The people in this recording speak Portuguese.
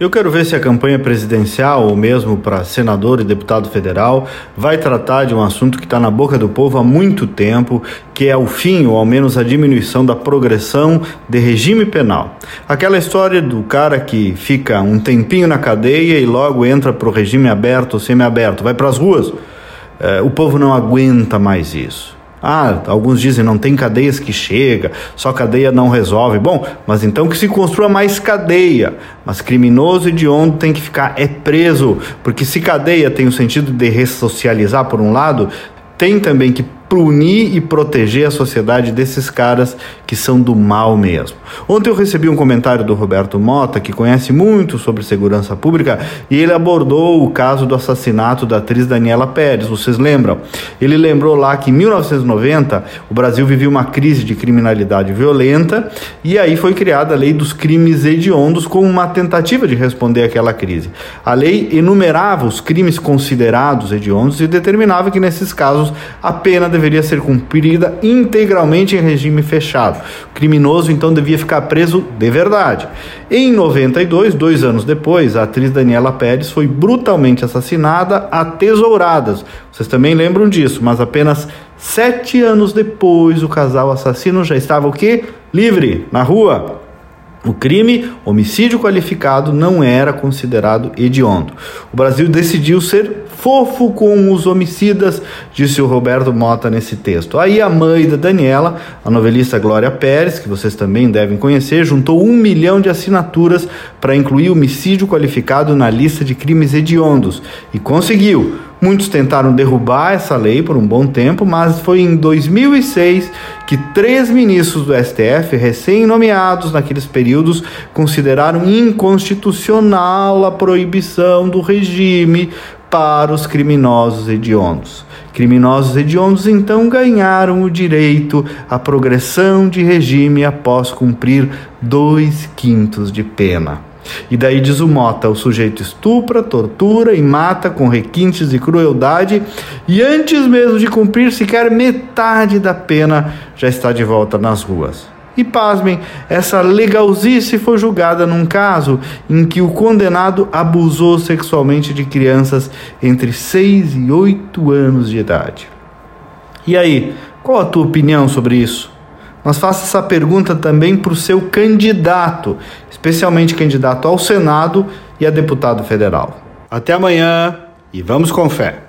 Eu quero ver se a campanha presidencial, ou mesmo para senador e deputado federal, vai tratar de um assunto que está na boca do povo há muito tempo, que é o fim, ou ao menos a diminuição da progressão de regime penal. Aquela história do cara que fica um tempinho na cadeia e logo entra para o regime aberto ou semiaberto, vai para as ruas. É, o povo não aguenta mais isso. Ah, alguns dizem não tem cadeias que chega, só cadeia não resolve. Bom, mas então que se construa mais cadeia. Mas criminoso hediondo tem que ficar é preso, porque se cadeia tem o sentido de ressocializar por um lado, tem também que punir e proteger a sociedade desses caras que são do mal mesmo. Ontem eu recebi um comentário do Roberto Mota, que conhece muito sobre segurança pública, e ele abordou o caso do assassinato da atriz Daniela Pérez. Vocês lembram? Ele lembrou lá que em 1990 o Brasil vivia uma crise de criminalidade violenta e aí foi criada a lei dos crimes hediondos como uma tentativa de responder àquela crise. A lei enumerava os crimes considerados hediondos e determinava que nesses casos a pena deveria ser cumprida integralmente em regime fechado. O criminoso então devia ficar preso de verdade. Em 92, dois anos depois, a atriz Daniela Pérez foi brutalmente assassinada a tesouradas. Vocês também lembram disso, mas apenas sete anos depois o casal assassino já estava o quê? Livre, na rua. O crime, homicídio qualificado, não era considerado hediondo. O Brasil decidiu ser fofo com os homicidas, disse o Roberto Mota nesse texto. Aí a mãe da Daniela, a novelista Glória Pérez, que vocês também devem conhecer, juntou um milhão de assinaturas para incluir homicídio qualificado na lista de crimes hediondos e conseguiu. Muitos tentaram derrubar essa lei por um bom tempo, mas foi em 2006 que três ministros do STF, recém-nomeados naqueles períodos, consideraram inconstitucional a proibição do regime para os criminosos hediondos. Criminosos hediondos então ganharam o direito à progressão de regime após cumprir dois quintos de pena. E daí diz o Mota: o sujeito estupra, tortura e mata com requintes de crueldade, e antes mesmo de cumprir sequer metade da pena, já está de volta nas ruas. E pasmem, essa legalzice foi julgada num caso em que o condenado abusou sexualmente de crianças entre 6 e 8 anos de idade. E aí, qual a tua opinião sobre isso? Mas faça essa pergunta também para o seu candidato, especialmente candidato ao Senado e a deputado federal. Até amanhã e vamos com fé.